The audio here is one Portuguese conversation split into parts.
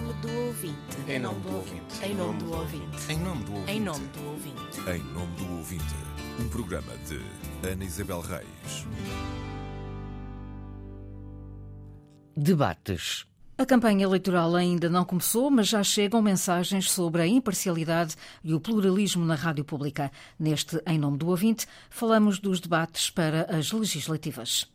nome do ouvinte. Em nome do ouvinte. Em nome do ouvinte. Em nome do ouvinte. Em nome do ouvinte. Em nome do ouvinte, um programa de Ana Isabel Reis. Debates. A campanha eleitoral ainda não começou, mas já chegam mensagens sobre a imparcialidade e o pluralismo na rádio pública. Neste Em Nome do Ouvinte, falamos dos debates para as legislativas.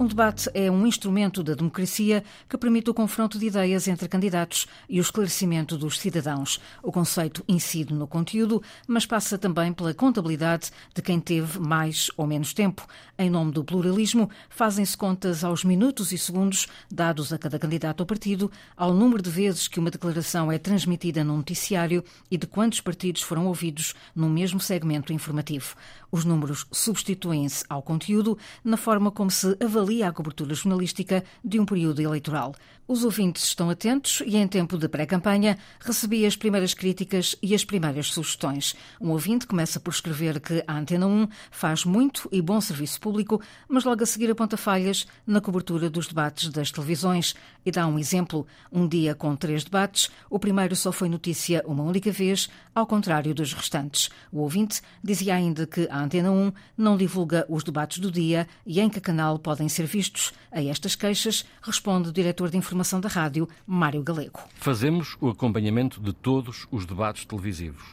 Um debate é um instrumento da democracia que permite o confronto de ideias entre candidatos e o esclarecimento dos cidadãos. O conceito incide no conteúdo, mas passa também pela contabilidade de quem teve mais ou menos tempo. Em nome do pluralismo, fazem-se contas aos minutos e segundos dados a cada candidato ou partido, ao número de vezes que uma declaração é transmitida num noticiário e de quantos partidos foram ouvidos no mesmo segmento informativo. Os números substituem-se ao conteúdo na forma como se avalia a cobertura jornalística de um período eleitoral. Os ouvintes estão atentos e, em tempo de pré-campanha, recebi as primeiras críticas e as primeiras sugestões. Um ouvinte começa por escrever que a Antena 1 faz muito e bom serviço público, mas logo a seguir aponta falhas na cobertura dos debates das televisões e dá um exemplo. Um dia com três debates, o primeiro só foi notícia uma única vez, ao contrário dos restantes. O ouvinte dizia ainda que a Antena 1 não divulga os debates do dia e em que canal podem ser vistos. A estas queixas responde o diretor de informação da rádio, Mário Galego. Fazemos o acompanhamento de todos os debates televisivos.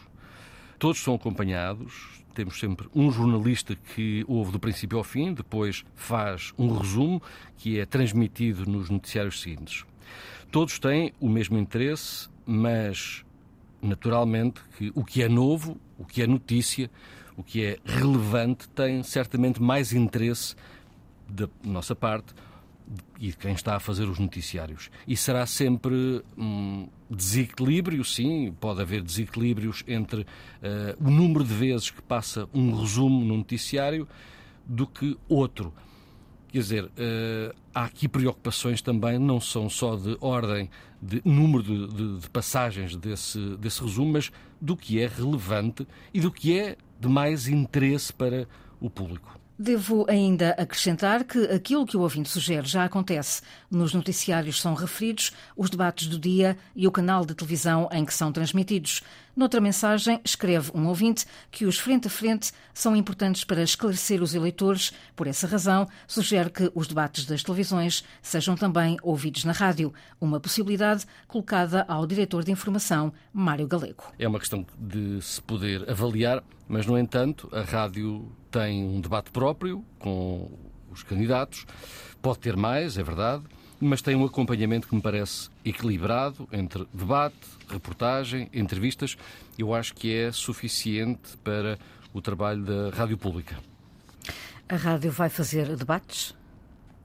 Todos são acompanhados, temos sempre um jornalista que ouve do princípio ao fim, depois faz um resumo que é transmitido nos noticiários seguintes. Todos têm o mesmo interesse, mas naturalmente que o que é novo, o que é notícia, o que é relevante tem certamente mais interesse da nossa parte e de quem está a fazer os noticiários. E será sempre um desequilíbrio, sim, pode haver desequilíbrios entre uh, o número de vezes que passa um resumo no noticiário do que outro. Quer dizer, uh, há aqui preocupações também, não são só de ordem de número de, de, de passagens desse, desse resumo, mas do que é relevante e do que é de mais interesse para o público. Devo ainda acrescentar que aquilo que o ouvinte sugere já acontece. Nos noticiários são referidos os debates do dia e o canal de televisão em que são transmitidos. Noutra mensagem, escreve um ouvinte que os frente a frente são importantes para esclarecer os eleitores. Por essa razão, sugere que os debates das televisões sejam também ouvidos na rádio. Uma possibilidade colocada ao diretor de informação, Mário Galego. É uma questão de se poder avaliar, mas, no entanto, a rádio tem um debate próprio com os candidatos. Pode ter mais, é verdade mas tem um acompanhamento que me parece equilibrado entre debate, reportagem, entrevistas. Eu acho que é suficiente para o trabalho da Rádio Pública. A rádio vai fazer debates?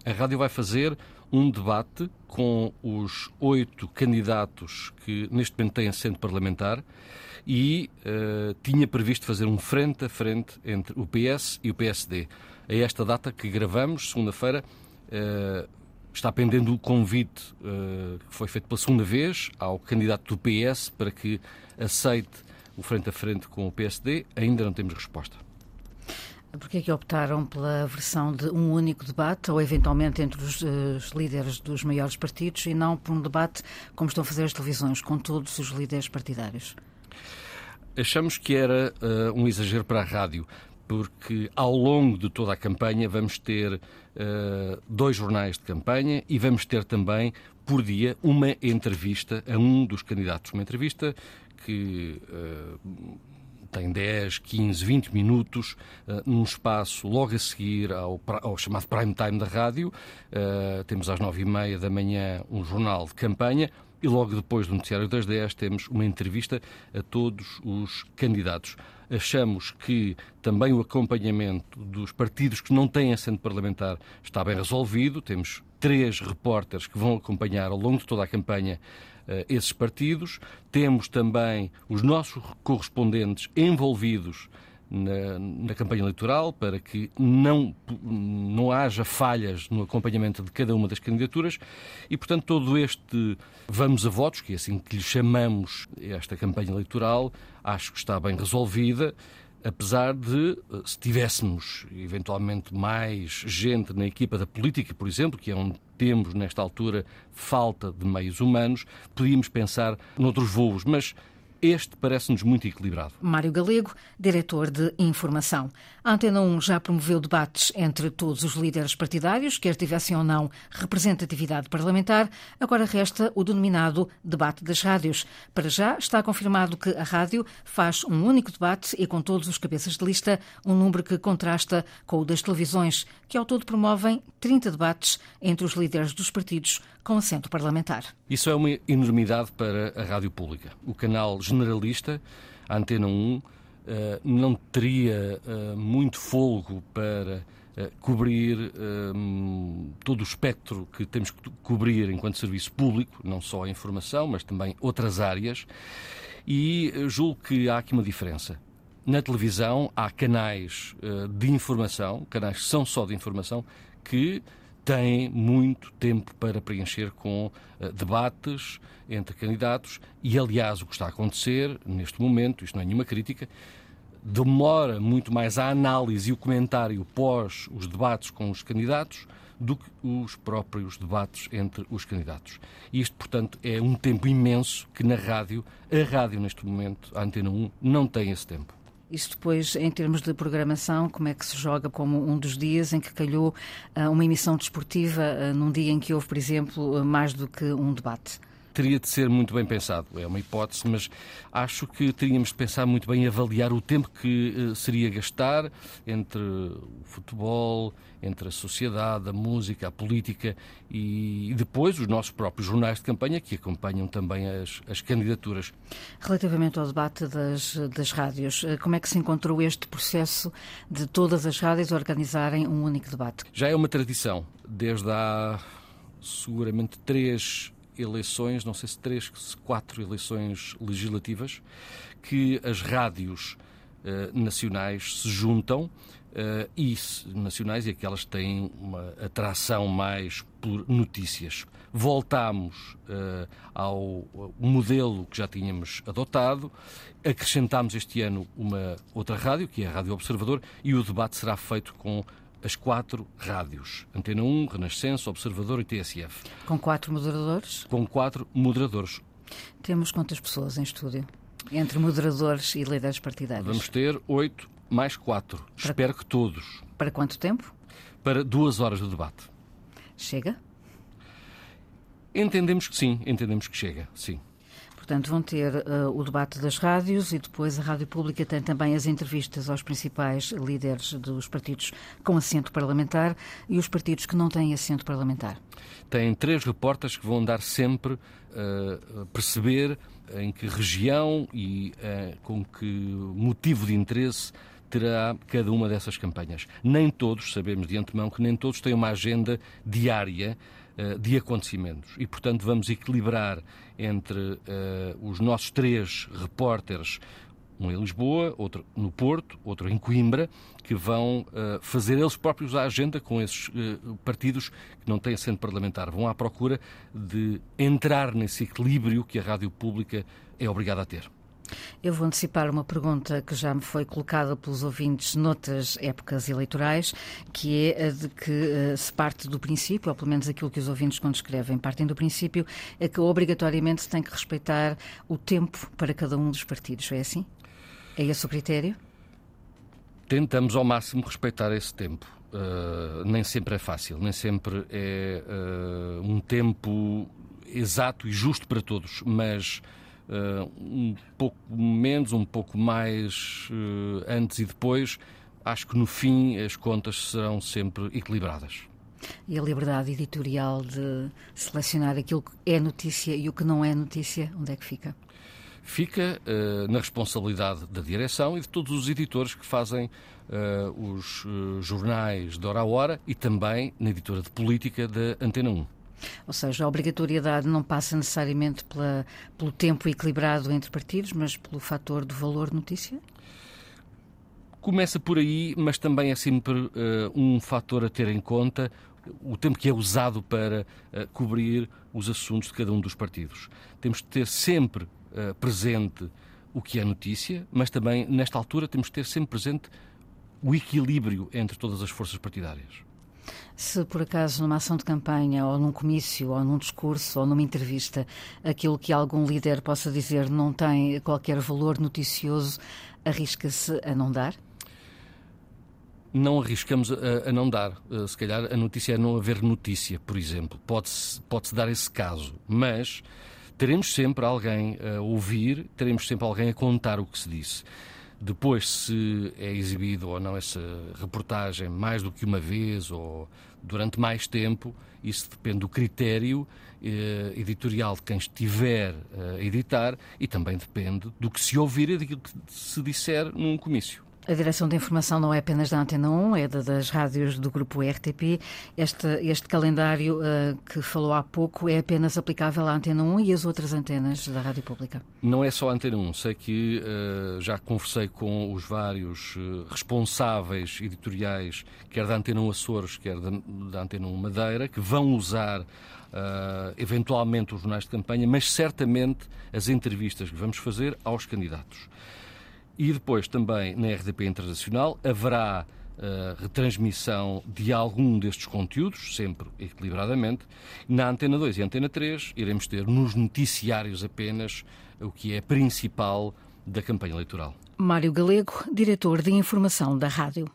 A rádio vai fazer um debate com os oito candidatos que neste momento têm assento parlamentar e uh, tinha previsto fazer um frente a frente entre o PS e o PSD. A esta data que gravamos, segunda-feira, uh, está pendendo o convite uh, que foi feito pela segunda vez ao candidato do PS para que aceite o frente a frente com o PSD. Ainda não temos resposta. Por que é que optaram pela versão de um único debate, ou eventualmente entre os, os, líderes dos maiores partidos, e não por um debate como estão a fazer as televisões, com todos os líderes partidários? Achamos que era uh, um exagero para a rádio, porque ao longo de toda a campanha vamos ter uh, dois jornais de campanha e vamos ter também, por dia, uma entrevista a um dos candidatos. Uma entrevista que uh, tem 10, 15, 20 minutos uh, num espaço logo a seguir ao, ao chamado prime time da rádio. temos às nove e meia da manhã um jornal de campanha e logo depois do noticiário das 10 temos uma entrevista a todos os candidatos. Achamos que também o acompanhamento dos partidos que não têm assento parlamentar está bem resolvido. Temos três repórteres que vão acompanhar ao longo de toda a campanha uh, esses partidos. Temos também os nossos correspondentes envolvidos na, na, campanha eleitoral para que não, não haja falhas no acompanhamento de cada uma das candidaturas e, portanto, todo este vamos a votos, que é assim que lhe chamamos esta campanha eleitoral, acho que está bem resolvida. Apesar de, se tivéssemos eventualmente mais gente na equipa da política, por exemplo, que é um temos, nesta altura, falta de meios humanos, podíamos pensar noutros voos, mas este parece-nos muito equilibrado. Mário Galego, diretor de Informação. A Antena 1 já promoveu debates entre todos os líderes partidários, quer tivessem ou não representatividade parlamentar. Agora resta o denominado debate das rádios. Para já está confirmado que a rádio faz um único debate e com todos os cabeças de lista, um número que contrasta com o das televisões, que ao todo promovem 30 debates entre os líderes dos partidos com assento parlamentar. Isso é uma enormidade para a rádio pública. O canal generalista, a Antena 1, eh, não teria eh, muito folgo para eh, cobrir todo o espectro que temos que cobrir enquanto serviço público, não só a informação, mas também outras áreas. E julgo que há aqui uma diferença. Na televisão há canais de informação, canais que são só de informação, que têm muito tempo para preencher com debates entre candidatos e, aliás, o que está a acontecer neste momento, isto não é nenhuma crítica, demora muito mais a análise e o comentário pós os debates com os candidatos do que os próprios debates entre os candidatos. Isto, portanto, é um tempo imenso que na rádio, a rádio neste momento, a Antena 1, não tem esse tempo. Isso depois, em termos de programação, como é que se joga como um dos dias em que calhou uh, uma emissão desportiva uh, num dia em que houve, por exemplo, uh, mais do que um debate? Teria de ser muito bem pensado. É uma hipótese, mas acho que teríamos de pensar muito bem e avaliar o tempo que uh, seria gastar entre o futebol, entre a sociedade, a música, a política e, e depois os nossos próprios jornais de campanha que acompanham também as, as candidaturas. Relativamente ao debate das, das rádios, eh, como é que se encontrou este processo de todas as rádios organizarem um único debate? Já é uma tradição, desde há seguramente três eleições, não sei se três, se quatro eleições legislativas, que as rádios uh, nacionais se juntam uh, e nacionais e aquelas que têm uma atração mais por notícias. Voltámos uh, ao modelo que já tínhamos adotado, acrescentámos este ano uma outra rádio, que é a Rádio Observador, e o debate será feito com as quatro rádios: Antena 1, Renascença, Observador e TSF. Com quatro moderadores? Com quatro moderadores. Temos quantas pessoas em estúdio? Entre moderadores e líderes partidários? Vamos ter oito mais quatro. Para... Espero que todos. Para quanto tempo? Para duas horas de debate. Chega? Entendemos que sim, entendemos que chega, sim. Portanto, vão ter uh, o debate das rádios e depois a Rádio Pública tem também as entrevistas aos principais líderes dos partidos com assento parlamentar e os partidos que não têm assento parlamentar. Tem três repórteres que vão dar sempre uh, perceber em que região e uh, com que motivo de interesse terá cada uma dessas campanhas. Nem todos, sabemos de antemão que nem todos têm uma agenda diária de acontecimentos. E, portanto, vamos equilibrar entre uh, os nossos três repórteres, um em Lisboa, outro no Porto, outro em Coimbra, que vão uh, fazer eles próprios a agenda com esses uh, partidos que não têm assento parlamentar. Vão à procura de entrar nesse equilíbrio que a rádio pública é obrigada a ter. Eu vou antecipar uma pergunta que já me foi colocada pelos ouvintes noutras épocas eleitorais, que é a de que uh, se parte do princípio, ou pelo menos aquilo que os ouvintes quando escrevem partem do princípio, é que obrigatoriamente tem que respeitar o tempo para cada um dos partidos. É assim? É esse o critério? Tentamos ao máximo respeitar esse tempo. Uh, nem sempre é fácil, nem sempre é uh, um tempo exato e justo para todos, mas uh, um pouco menos, um pouco mais uh, antes e depois, acho que no fim as contas serão sempre equilibradas. E a liberdade editorial de selecionar aquilo que é notícia e o que não é notícia, onde é que fica? Fica uh, na responsabilidade da direção e de todos os editores que fazem os jornais de hora a hora e também na editora de política da Antena 1. Ou seja, a obrigatoriedade não passa necessariamente pela, pelo tempo equilibrado entre partidos, mas pelo fator do valor notícia? Começa por aí, mas também é sempre uh, um fator a ter em conta o tempo que é usado para uh, cobrir os assuntos de cada um dos partidos. Temos de ter sempre uh, presente o que é notícia, mas também, nesta altura, temos de ter sempre presente o equilíbrio entre todas as forças partidárias. Se por acaso numa ação de campanha, ou num comício, ou num discurso, ou numa entrevista, aquilo que algum líder possa dizer não tem qualquer valor noticioso, arrisca-se a não dar? Não arriscamos a, a, não dar. Eh, se calhar a notícia é não haver notícia, por exemplo. Pode-se pode dar esse caso, mas teremos sempre alguém a ouvir, teremos sempre alguém a contar o que se disse. Depois, se é exibido ou não essa reportagem mais do que uma vez ou durante mais tempo, isso depende do critério eh, editorial de quem estiver a editar e também depende do que se ouvir e daquilo que se disser num comício. A direção de informação não é apenas da Antena 1, é das rádios do grupo RTP. Este, este calendário uh, que falou há pouco é apenas aplicável à Antena 1 e às outras antenas da Rádio Pública? Não é só a Antena 1. Sei que uh, já conversei com os vários uh, responsáveis editoriais, quer da Antena 1 Açores, quer da, da Antena 1 Madeira, que vão usar eventualmente os jornais de campanha, mas certamente as entrevistas que vamos fazer aos candidatos. E depois também na RDP Internacional haverá uh, retransmissão de algum destes conteúdos, sempre equilibradamente. Na Antena 2 e Antena 3 iremos ter nos noticiários apenas o que é principal da campanha eleitoral. Mário Galego, diretor de informação da rádio.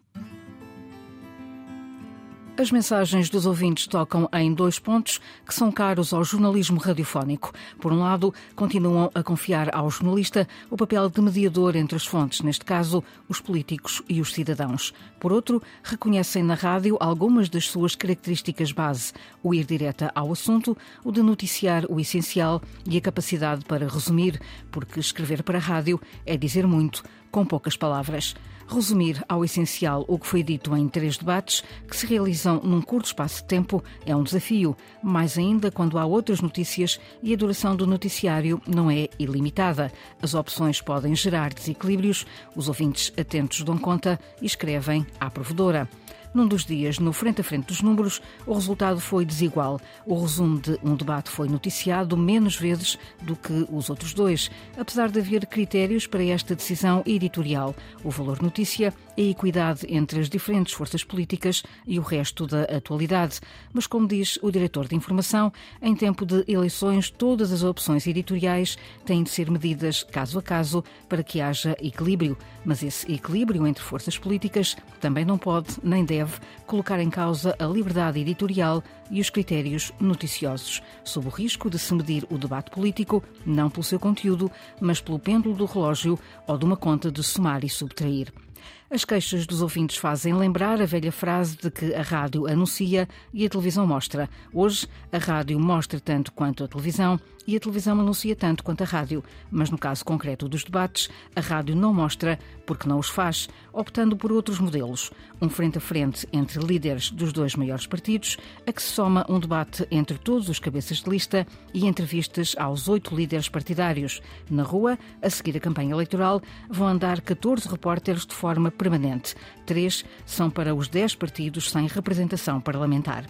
As mensagens dos ouvintes tocam em dois pontos que são caros ao jornalismo radiofónico. Por um lado, continuam a confiar ao jornalista o papel de mediador entre as fontes, neste caso, os políticos e os cidadãos. Por outro, reconhecem na rádio algumas das suas características base: o ir direta ao assunto, o de noticiar o essencial e a capacidade para resumir, porque escrever para a rádio é dizer muito com poucas palavras resumir ao essencial o que foi dito em três debates que se realizam num curto espaço de tempo é um desafio, mais ainda quando há outras notícias e a duração do noticiário não é ilimitada. As opções podem gerar desequilíbrios, os ouvintes atentos dão conta e escrevem à provedora. Num dos dias, no frente a frente dos números, o resultado foi desigual. O resumo de um debate foi noticiado menos vezes do que os outros dois, apesar de haver critérios para esta decisão editorial. O valor notícia, a equidade entre as diferentes forças políticas e o resto da atualidade. Mas, como diz o diretor de informação, em tempo de eleições, todas as opções editoriais têm de ser medidas caso a caso para que haja equilíbrio. Mas esse equilíbrio entre forças políticas também não pode nem deve deve colocar em causa a liberdade editorial e os critérios noticiosos, sob o risco de se medir o debate político não pelo seu conteúdo, mas pelo pêndulo do relógio ou de uma conta de somar e subtrair. As queixas dos ouvintes fazem lembrar a velha frase de que a rádio anuncia e a televisão mostra. Hoje, a rádio mostra tanto quanto a televisão e a televisão anuncia tanto quanto a rádio. Mas no caso concreto dos debates, a rádio não mostra porque não os faz, optando por outros modelos. Um frente a frente entre líderes dos dois maiores partidos, a que se soma um debate entre todos os cabeças de lista e entrevistas aos oito líderes partidários. Na rua, a seguir a campanha eleitoral, vão andar 14 repórteres de forma permanente. Três são para os dez partidos sem representação parlamentar.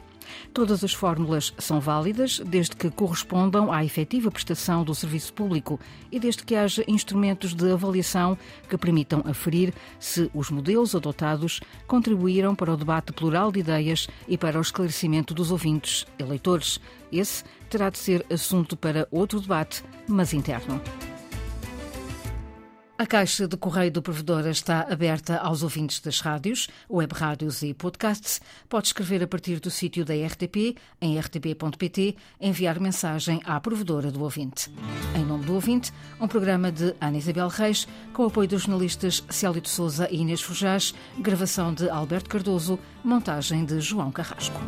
Todas as fórmulas são válidas desde que correspondam à efetiva prestação do serviço público e desde que haja instrumentos de avaliação que permitam aferir se os modelos adotados contribuíram para o debate plural de ideias e para o esclarecimento dos ouvintes, eleitores. Esse terá de ser assunto para outro debate, mas interno. A caixa de correio do provedor está aberta aos ouvintes das rádios, web rádios e podcasts. Pode escrever a partir do sítio da RTP, em rtp.pt, enviar mensagem à provedora do ouvinte. Em nome do ouvinte, um programa de Ana Isabel Reis, com o apoio dos jornalistas Célio de Souza e Inês Fujás, gravação de Alberto Cardoso, montagem de João Carrasco.